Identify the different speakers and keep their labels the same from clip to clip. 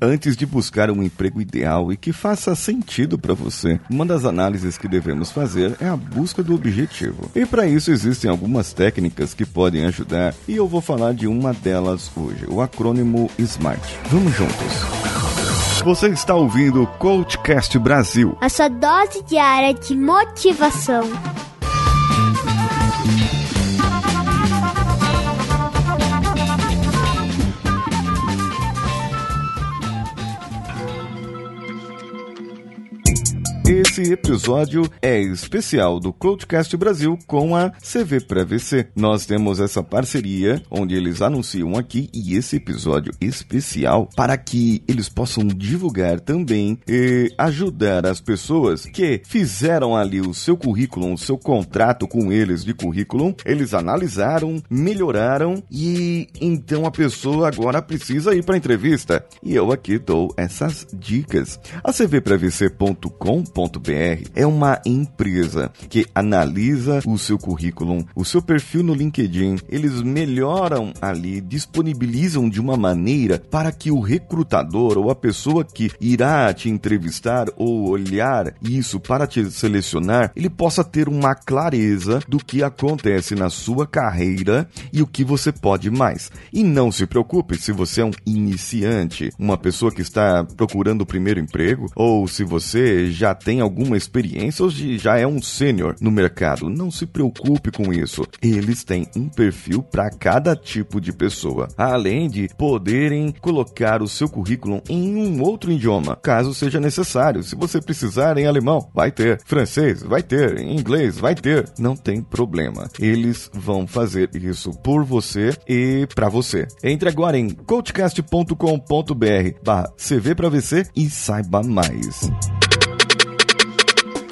Speaker 1: antes de buscar um emprego ideal e que faça sentido para você. Uma das análises que devemos fazer é a busca do objetivo. E para isso existem algumas técnicas que podem ajudar e eu vou falar de uma delas hoje, o acrônimo SMART. Vamos juntos. Você está ouvindo o Coachcast Brasil.
Speaker 2: A sua dose diária de motivação.
Speaker 1: do Esse episódio é especial do Coachcast Brasil com a CV para VC. Nós temos essa parceria onde eles anunciam aqui e esse episódio especial para que eles possam divulgar também e ajudar as pessoas que fizeram ali o seu currículo, o seu contrato com eles de currículo, eles analisaram, melhoraram e então a pessoa agora precisa ir para entrevista. E eu aqui dou essas dicas. A cvpravc.com é uma empresa que analisa o seu currículo, o seu perfil no LinkedIn. Eles melhoram ali, disponibilizam de uma maneira para que o recrutador ou a pessoa que irá te entrevistar ou olhar isso para te selecionar, ele possa ter uma clareza do que acontece na sua carreira e o que você pode mais. E não se preocupe se você é um iniciante, uma pessoa que está procurando o primeiro emprego, ou se você já tem tem alguma experiência ou já é um sênior no mercado. Não se preocupe com isso. Eles têm um perfil para cada tipo de pessoa, além de poderem colocar o seu currículo em um outro idioma, caso seja necessário. Se você precisar em alemão, vai ter. Francês, vai ter. Em inglês, vai ter. Não tem problema. Eles vão fazer isso por você e para você. Entre agora em coachcast.com.br barra CV para VC e saiba mais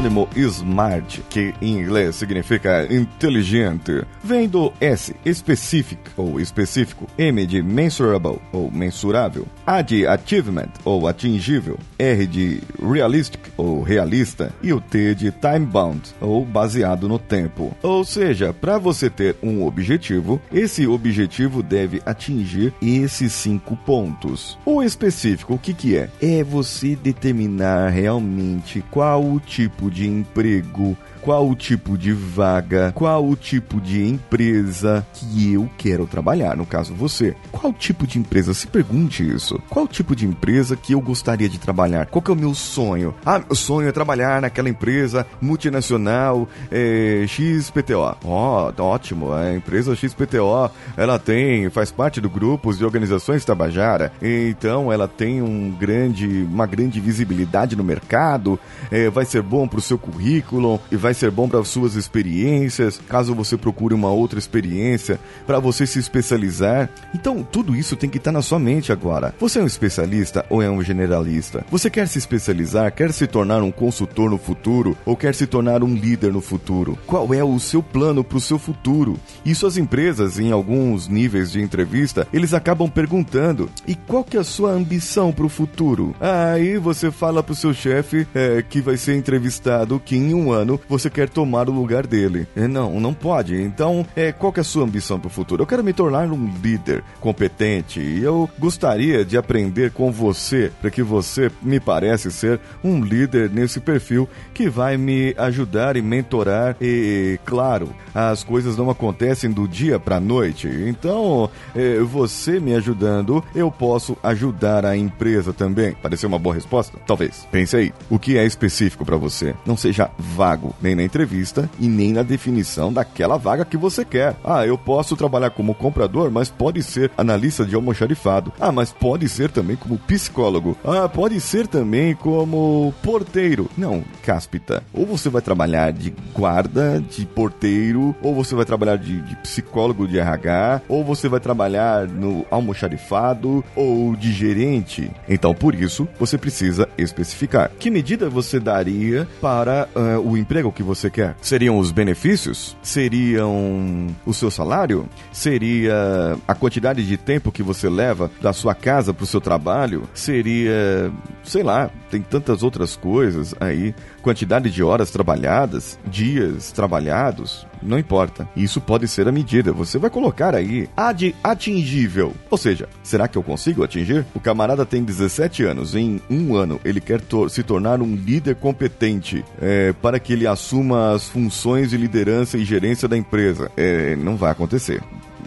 Speaker 1: acrônimo SMART, que em inglês significa inteligente, vem do S, specific ou específico, M de mensurable ou mensurável, A de achievement ou atingível, R de realistic ou realista e o T de time bound ou baseado no tempo. Ou seja, para você ter um objetivo, esse objetivo deve atingir esses cinco pontos. O específico, o que, que é? É você determinar realmente qual o tipo de emprego qual o tipo de vaga, qual o tipo de empresa que eu quero trabalhar, no caso você. Qual tipo de empresa? Se pergunte isso. Qual tipo de empresa que eu gostaria de trabalhar? Qual que é o meu sonho? Ah, meu sonho é trabalhar naquela empresa multinacional é, XPTO. Ó, oh, ótimo. A empresa XPTO, ela tem, faz parte do grupo de organizações Tabajara, então ela tem um grande, uma grande visibilidade no mercado, é, vai ser bom para o seu currículo e vai vai ser bom para suas experiências, caso você procure uma outra experiência, para você se especializar. Então, tudo isso tem que estar na sua mente agora. Você é um especialista ou é um generalista? Você quer se especializar, quer se tornar um consultor no futuro ou quer se tornar um líder no futuro? Qual é o seu plano para o seu futuro? Isso as empresas, em alguns níveis de entrevista, eles acabam perguntando: e qual que é a sua ambição para o futuro? Aí você fala para o seu chefe é, que vai ser entrevistado que em um ano você você quer tomar o lugar dele. É, não, não pode. Então, é, qual que é a sua ambição para o futuro? Eu quero me tornar um líder competente e eu gostaria de aprender com você, para que você me parece ser um líder nesse perfil que vai me ajudar e mentorar. E, claro, as coisas não acontecem do dia para a noite. Então, é, você me ajudando, eu posso ajudar a empresa também. Pareceu uma boa resposta? Talvez. Pense aí. O que é específico para você? Não seja vago, nem na entrevista e nem na definição daquela vaga que você quer. Ah, eu posso trabalhar como comprador, mas pode ser analista de almoxarifado. Ah, mas pode ser também como psicólogo. Ah, pode ser também como porteiro. Não, cáspita. Ou você vai trabalhar de guarda, de porteiro, ou você vai trabalhar de, de psicólogo de RH, ou você vai trabalhar no almoxarifado ou de gerente. Então, por isso, você precisa especificar. Que medida você daria para uh, o emprego que você quer? Seriam os benefícios? Seriam o seu salário? Seria a quantidade de tempo que você leva da sua casa para o seu trabalho? Seria, sei lá, tem tantas outras coisas aí, quantidade de horas trabalhadas, dias trabalhados, não importa. Isso pode ser a medida. Você vai colocar aí a de atingível. Ou seja, será que eu consigo atingir? O camarada tem 17 anos. Em um ano, ele quer se tornar um líder competente é, para que ele assuma as funções de liderança e gerência da empresa. É, não vai acontecer.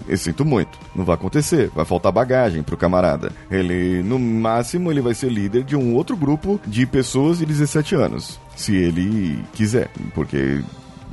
Speaker 1: Eu sinto muito, não vai acontecer, vai faltar bagagem pro camarada. Ele, no máximo, ele vai ser líder de um outro grupo de pessoas de 17 anos, se ele quiser, porque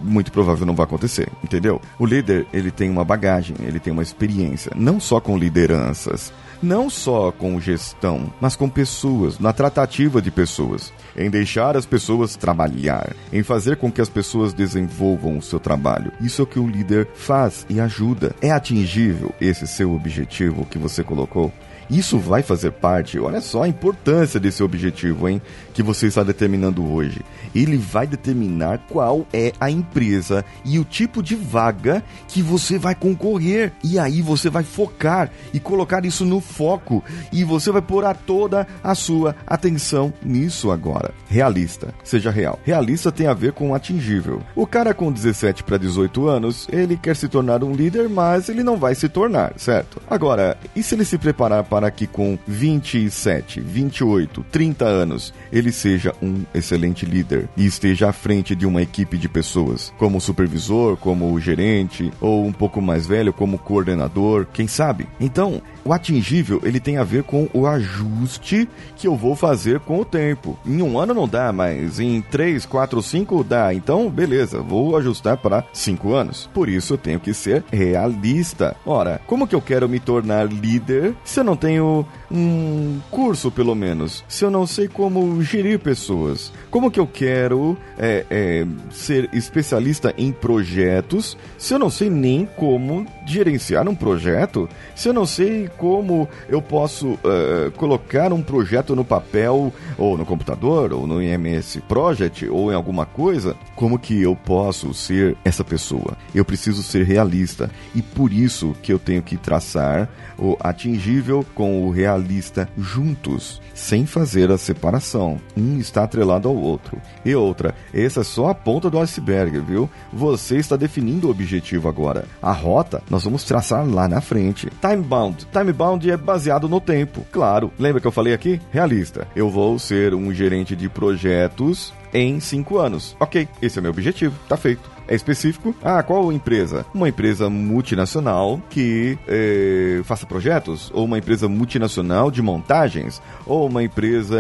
Speaker 1: muito provável não vai acontecer, entendeu? O líder, ele tem uma bagagem, ele tem uma experiência, não só com lideranças, não só com gestão, mas com pessoas, na tratativa de pessoas, em deixar as pessoas trabalhar, em fazer com que as pessoas desenvolvam o seu trabalho. Isso é o que o líder faz e ajuda. É atingível esse seu objetivo que você colocou? Isso vai fazer parte, olha só a importância desse objetivo, hein, que você está determinando hoje. Ele vai determinar qual é a empresa e o tipo de vaga que você vai concorrer. E aí você vai focar e colocar isso no foco e você vai pôr a toda a sua atenção nisso agora. Realista, seja real. Realista tem a ver com atingível. O cara com 17 para 18 anos, ele quer se tornar um líder, mas ele não vai se tornar, certo? Agora, e se ele se preparar para para que com 27, 28, 30 anos ele seja um excelente líder e esteja à frente de uma equipe de pessoas, como supervisor, como gerente ou um pouco mais velho como coordenador, quem sabe? Então, o atingível ele tem a ver com o ajuste que eu vou fazer com o tempo. Em um ano não dá, mas em 3, 4, 5 dá. Então, beleza, vou ajustar para 5 anos. Por isso eu tenho que ser realista. Ora, como que eu quero me tornar líder se eu não tenho tenho um curso, pelo menos, se eu não sei como gerir pessoas? Como que eu quero é, é, ser especialista em projetos se eu não sei nem como gerenciar um projeto? Se eu não sei como eu posso uh, colocar um projeto no papel, ou no computador, ou no IMS Project, ou em alguma coisa, como que eu posso ser essa pessoa? Eu preciso ser realista e por isso que eu tenho que traçar o atingível com o realista juntos, sem fazer a separação. Um está atrelado ao outro. E outra, essa é só a ponta do iceberg, viu? Você está definindo o objetivo agora. A rota nós vamos traçar lá na frente. Time bound. Time bound é baseado no tempo. Claro, lembra que eu falei aqui? Realista. Eu vou ser um gerente de projetos em cinco anos. Ok, esse é meu objetivo, tá feito é específico. Ah, qual empresa? Uma empresa multinacional que é, faça projetos, ou uma empresa multinacional de montagens, ou uma empresa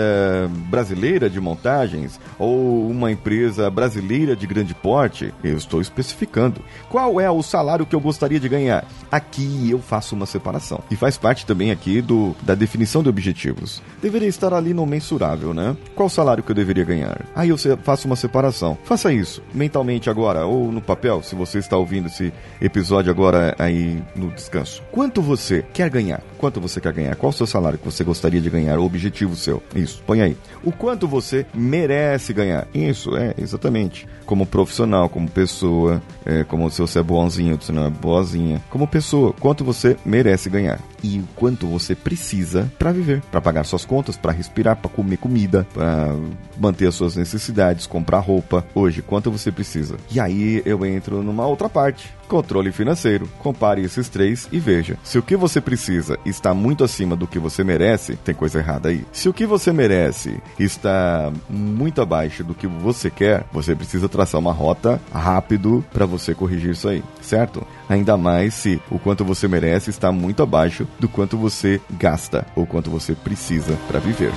Speaker 1: brasileira de montagens, ou uma empresa brasileira de grande porte. Eu estou especificando. Qual é o salário que eu gostaria de ganhar? Aqui eu faço uma separação. E faz parte também aqui do da definição de objetivos. Deveria estar ali no mensurável, né? Qual salário que eu deveria ganhar? Aí eu faço uma separação. Faça isso mentalmente agora, ou no papel, se você está ouvindo esse episódio agora aí no descanso. Quanto você quer ganhar? Quanto você quer ganhar? Qual o seu salário que você gostaria de ganhar? O objetivo seu? Isso, põe aí. O quanto você merece ganhar? Isso, é, exatamente. Como profissional, como pessoa, é, como se você é bonzinho, se não é boazinha. Como pessoa, quanto você merece ganhar? E o quanto você precisa para viver, para pagar suas contas, para respirar, para comer comida, para manter as suas necessidades, comprar roupa. Hoje, quanto você precisa? E aí eu entro numa outra parte. Controle financeiro. Compare esses três e veja. Se o que você precisa está muito acima do que você merece, tem coisa errada aí. Se o que você merece está muito abaixo do que você quer, você precisa traçar uma rota rápido para você corrigir isso aí, certo? Ainda mais se o quanto você merece está muito abaixo do quanto você gasta ou quanto você precisa para viver.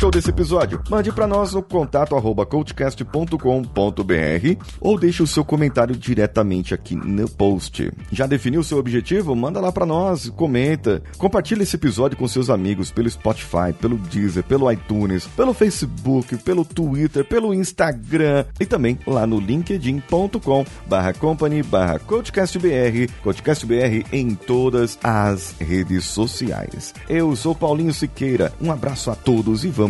Speaker 1: Achou desse episódio? Mande para nós no contato arroba coachcast.com.br ou deixe o seu comentário diretamente aqui no post. Já definiu o seu objetivo? Manda lá para nós, comenta, compartilha esse episódio com seus amigos pelo Spotify, pelo Deezer, pelo iTunes, pelo Facebook, pelo Twitter, pelo Instagram e também lá no linkedin.com barra company barra coachcastbr, coachcastbr em todas as redes sociais. Eu sou Paulinho Siqueira, um abraço a todos e vamos